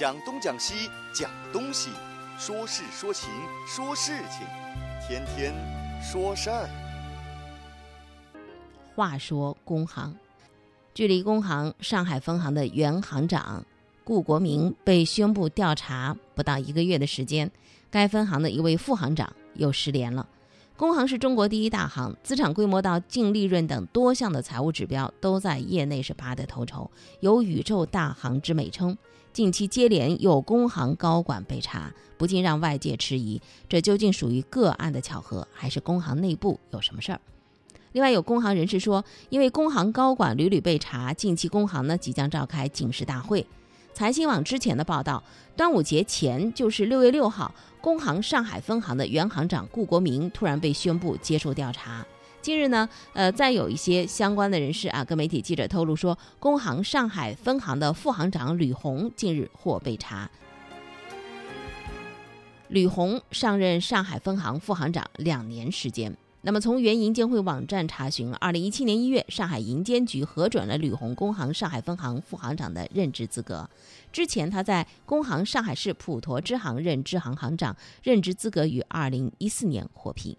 讲东讲西讲东西，说事说情说事情，天天说事儿。话说工行，距离工行上海分行的原行长顾国明被宣布调查不到一个月的时间，该分行的一位副行长又失联了。工行是中国第一大行，资产规模到净利润等多项的财务指标都在业内是拔得头筹，有“宇宙大行”之美称。近期接连有工行高管被查，不禁让外界迟疑：这究竟属于个案的巧合，还是工行内部有什么事儿？另外，有工行人士说，因为工行高管屡屡被查，近期工行呢即将召开警示大会。财新网之前的报道，端午节前就是六月六号，工行上海分行的原行长顾国明突然被宣布接受调查。近日呢，呃，再有一些相关的人士啊，跟媒体记者透露说，工行上海分行的副行长吕红近日或被查。吕红上任上海分行副行长两年时间。那么从原银监会网站查询，二零一七年一月，上海银监局核准了吕红工行上海分行副行长的任职资格。之前他在工行上海市普陀支行任支行行长，任职资格于二零一四年获批。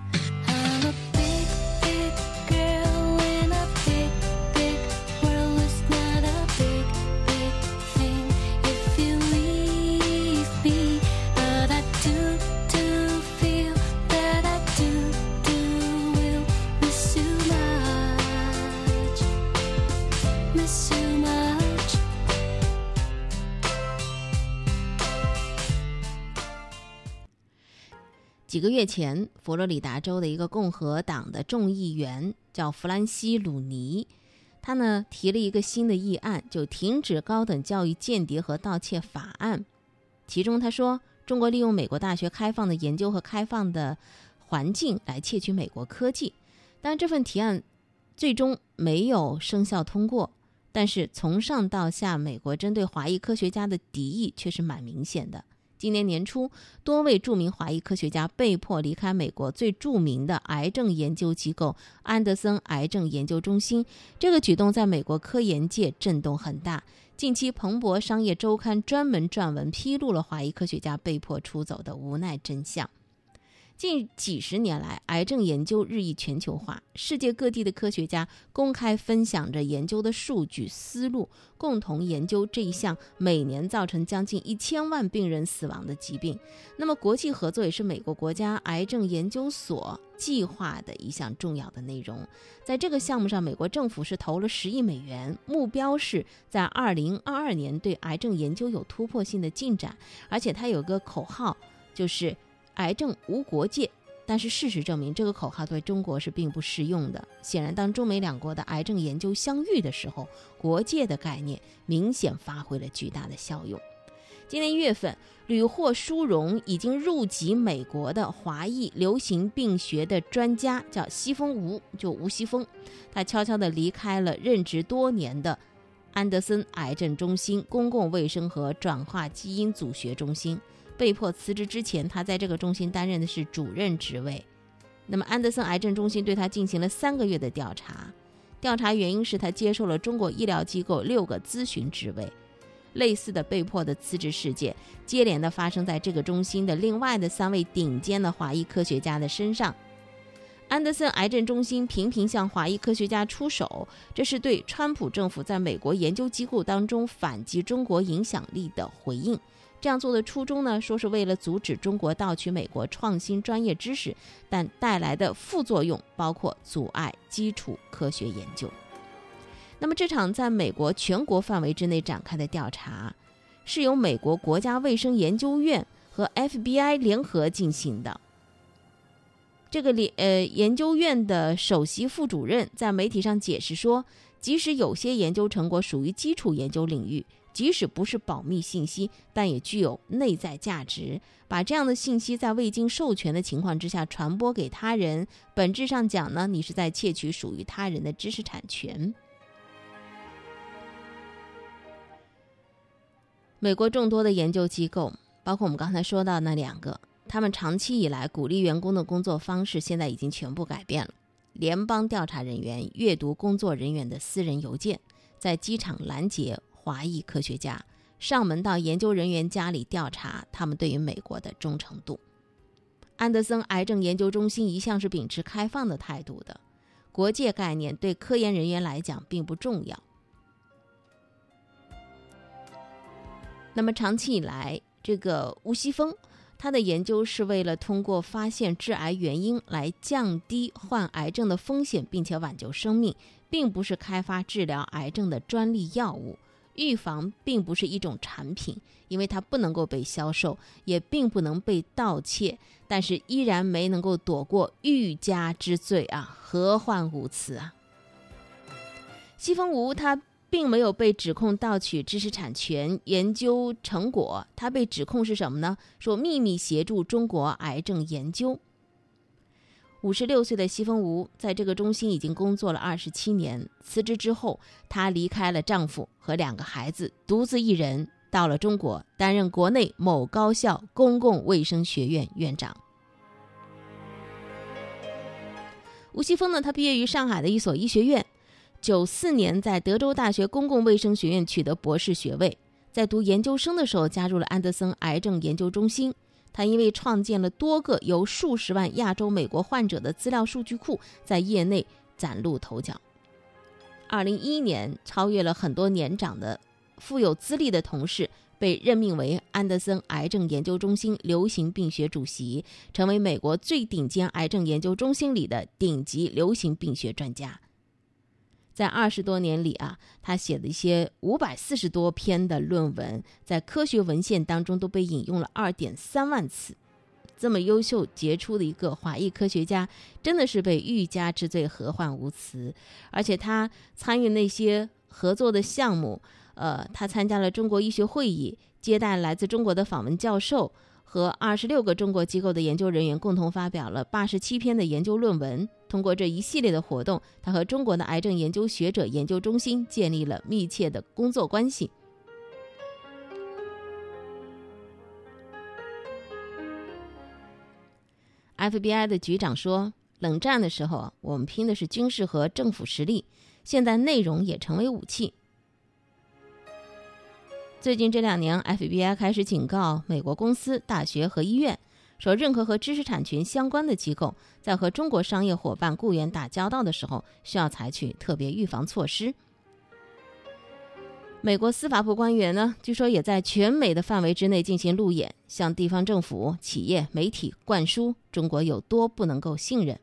几个月前，佛罗里达州的一个共和党的众议员叫弗兰西·鲁尼，他呢提了一个新的议案，就停止高等教育间谍和盗窃法案。其中他说，中国利用美国大学开放的研究和开放的环境来窃取美国科技。但这份提案最终没有生效通过。但是从上到下，美国针对华裔科学家的敌意却是蛮明显的。今年年初，多位著名华裔科学家被迫离开美国最著名的癌症研究机构安德森癌症研究中心。这个举动在美国科研界震动很大。近期，彭博商业周刊专门撰文披露了华裔科学家被迫出走的无奈真相。近几十年来，癌症研究日益全球化，世界各地的科学家公开分享着研究的数据思路，共同研究这一项每年造成将近一千万病人死亡的疾病。那么，国际合作也是美国国家癌症研究所计划的一项重要的内容。在这个项目上，美国政府是投了十亿美元，目标是在二零二二年对癌症研究有突破性的进展。而且，它有个口号，就是。癌症无国界，但是事实证明，这个口号对中国是并不适用的。显然，当中美两国的癌症研究相遇的时候，国界的概念明显发挥了巨大的效用。今年一月份，屡获殊荣、已经入籍美国的华裔流行病学的专家叫西风吴，就吴西风，他悄悄地离开了任职多年的安德森癌症中心公共卫生和转化基因组学中心。被迫辞职之前，他在这个中心担任的是主任职位。那么，安德森癌症中心对他进行了三个月的调查，调查原因是他接受了中国医疗机构六个咨询职位。类似的被迫的辞职事件，接连的发生在这个中心的另外的三位顶尖的华裔科学家的身上。安德森癌症中心频频向华裔科学家出手，这是对川普政府在美国研究机构当中反击中国影响力的回应。这样做的初衷呢，说是为了阻止中国盗取美国创新专业知识，但带来的副作用包括阻碍基础科学研究。那么，这场在美国全国范围之内展开的调查，是由美国国家卫生研究院和 FBI 联合进行的。这个联呃研究院的首席副主任在媒体上解释说，即使有些研究成果属于基础研究领域，即使不是保密信息，但也具有内在价值。把这样的信息在未经授权的情况之下传播给他人，本质上讲呢，你是在窃取属于他人的知识产权。美国众多的研究机构，包括我们刚才说到那两个，他们长期以来鼓励员工的工作方式，现在已经全部改变了。联邦调查人员阅读工作人员的私人邮件，在机场拦截华裔科学家，上门到研究人员家里调查他们对于美国的忠诚度。安德森癌症研究中心一向是秉持开放的态度的，国界概念对科研人员来讲并不重要。那么长期以来，这个吴西峰，他的研究是为了通过发现致癌原因来降低患癌症的风险，并且挽救生命，并不是开发治疗癌症的专利药物。预防并不是一种产品，因为它不能够被销售，也并不能被盗窃，但是依然没能够躲过欲加之罪啊，何患无辞啊！西风吴他。并没有被指控盗取知识产权研究成果，他被指控是什么呢？说秘密协助中国癌症研究。五十六岁的西风吴在这个中心已经工作了二十七年，辞职之后，她离开了丈夫和两个孩子，独自一人到了中国，担任国内某高校公共卫生学院院长。吴西峰呢，他毕业于上海的一所医学院。九四年，在德州大学公共卫生学院取得博士学位。在读研究生的时候，加入了安德森癌症研究中心。他因为创建了多个由数十万亚洲美国患者的资料数据库，在业内崭露头角。二零一一年，超越了很多年长的、富有资历的同事，被任命为安德森癌症研究中心流行病学主席，成为美国最顶尖癌症研究中心里的顶级流行病学专家。在二十多年里啊，他写的一些五百四十多篇的论文，在科学文献当中都被引用了二点三万次。这么优秀杰出的一个华裔科学家，真的是被欲加之罪，何患无辞？而且他参与那些合作的项目，呃，他参加了中国医学会议，接待来自中国的访问教授。和二十六个中国机构的研究人员共同发表了八十七篇的研究论文。通过这一系列的活动，他和中国的癌症研究学者研究中心建立了密切的工作关系。FBI 的局长说：“冷战的时候，我们拼的是军事和政府实力，现在内容也成为武器。”最近这两年，FBI 开始警告美国公司、大学和医院，说任何和知识产权相关的机构在和中国商业伙伴、雇员打交道的时候，需要采取特别预防措施。美国司法部官员呢，据说也在全美的范围之内进行路演，向地方政府、企业、媒体灌输中国有多不能够信任。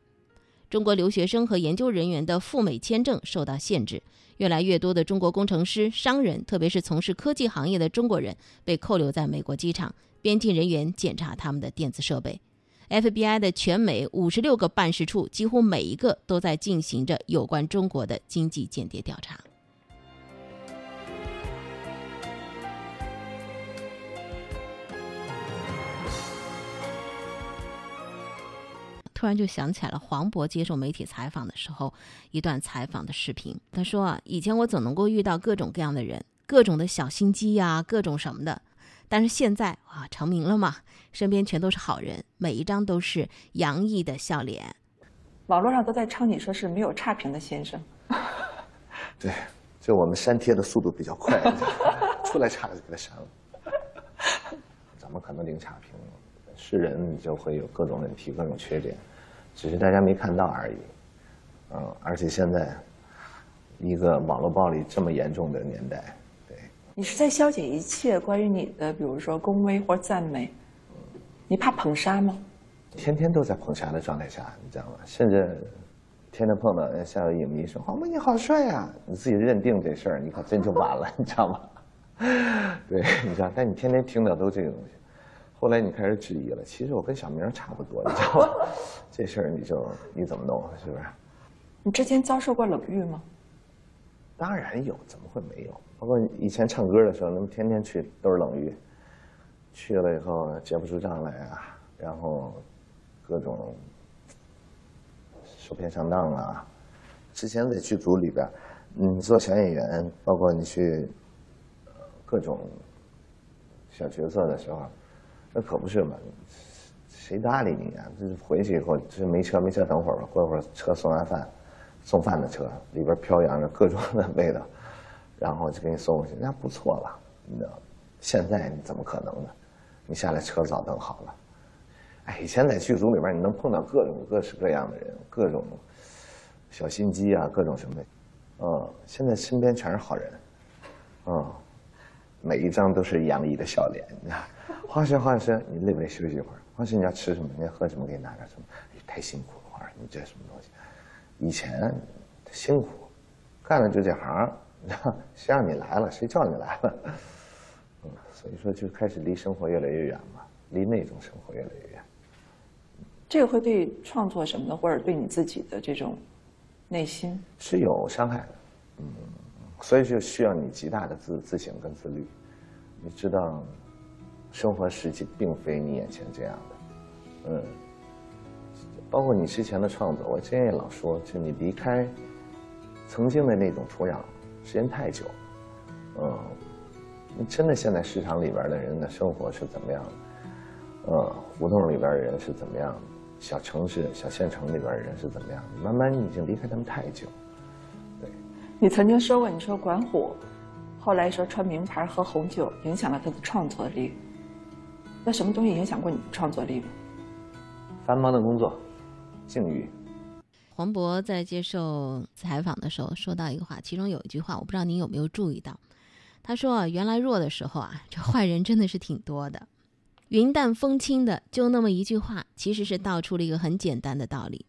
中国留学生和研究人员的赴美签证受到限制。越来越多的中国工程师、商人，特别是从事科技行业的中国人，被扣留在美国机场。边境人员检查他们的电子设备。FBI 的全美五十六个办事处，几乎每一个都在进行着有关中国的经济间谍调查。突然就想起来了，黄渤接受媒体采访的时候，一段采访的视频。他说啊，以前我总能够遇到各种各样的人，各种的小心机呀，各种什么的。但是现在啊，成名了嘛，身边全都是好人，每一张都是洋溢的笑脸。网络上都在称你说是没有差评的先生。对，就我们删帖的速度比较快，出来差就给他删了。怎么可能零差评？是人，你就会有各种问题、各种缺点。只是大家没看到而已，嗯，而且现在一个网络暴力这么严重的年代，对，你是在消解一切关于你的，比如说恭维或赞美，你怕捧杀吗？天天都在捧杀的状态下，你知道吗？甚至天天碰到下有影迷说：“黄渤你好帅啊！”你自己认定这事儿，你可真就完了，你知道吗？对，你知道，但你天天听到都这个东西，后来你开始质疑了。其实我跟小明差不多，你知道吗？这事儿你就你怎么弄，是不是？你之前遭受过冷遇吗？当然有，怎么会没有？包括以前唱歌的时候，那么天天去都是冷遇，去了以后结不出账来啊，然后各种受骗上当啊。之前在剧组里边，你做小演员，包括你去各种小角色的时候，那可不是嘛？谁搭理你啊？这回去以后，这没车，没车，等会儿吧。过会儿车送完饭，送饭的车里边飘扬着各种的味道，然后就给你送过去，那不错了。你知道，现在你怎么可能呢？你下来车早等好了。哎，以前在剧组里边，你能碰到各种各式各样的人，各种小心机啊，各种什么的。嗯，现在身边全是好人，嗯，每一张都是洋溢的笑脸。你看，华生，华生，你累不累？休息一会儿。华生，你要吃什么？你要喝什么？给你拿点什么？哎，太辛苦了，华生，你这什么东西？以前辛苦，干了就这行，谁让你来了？谁叫你来了？嗯，所以说就开始离生活越来越远嘛，离那种生活越来越远。这个会对创作什么的，或者对你自己的这种内心是有伤害的，嗯，所以就需要你极大的自自省跟自律。你知道，生活实际并非你眼前这样的，嗯，包括你之前的创作，我之前也老说，就你离开曾经的那种土壤时间太久，嗯，你真的现在市场里边的人的生活是怎么样的？呃，胡同里边的人是怎么样的？小城市、小县城里边的人是怎么样？慢慢你已经离开他们太久，对。你曾经说过，你说管虎，后来说穿名牌喝红酒影响了他的创作力。那什么东西影响过你的创作力吗？繁忙的工作，境遇。黄渤在接受采访的时候说到一个话，其中有一句话，我不知道您有没有注意到。他说啊，原来弱的时候啊，这坏人真的是挺多的。云淡风轻的，就那么一句话，其实是道出了一个很简单的道理：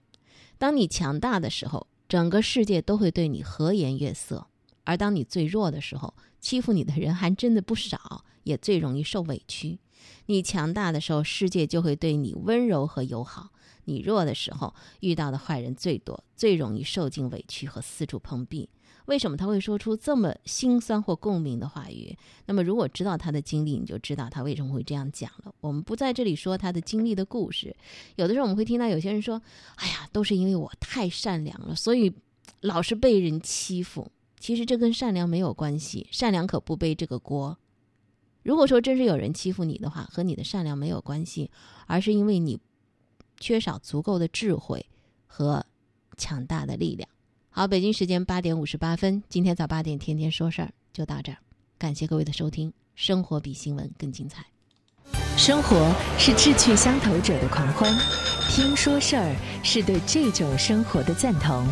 当你强大的时候，整个世界都会对你和颜悦色；而当你最弱的时候，欺负你的人还真的不少，也最容易受委屈。你强大的时候，世界就会对你温柔和友好；你弱的时候，遇到的坏人最多，最容易受尽委屈和四处碰壁。为什么他会说出这么心酸或共鸣的话语？那么，如果知道他的经历，你就知道他为什么会这样讲了。我们不在这里说他的经历的故事。有的时候我们会听到有些人说：“哎呀，都是因为我太善良了，所以老是被人欺负。”其实这跟善良没有关系，善良可不背这个锅。如果说真是有人欺负你的话，和你的善良没有关系，而是因为你缺少足够的智慧和强大的力量。好，北京时间八点五十八分，今天早八点天天说事儿就到这儿，感谢各位的收听。生活比新闻更精彩，生活是志趣相投者的狂欢，听说事儿是对这种生活的赞同。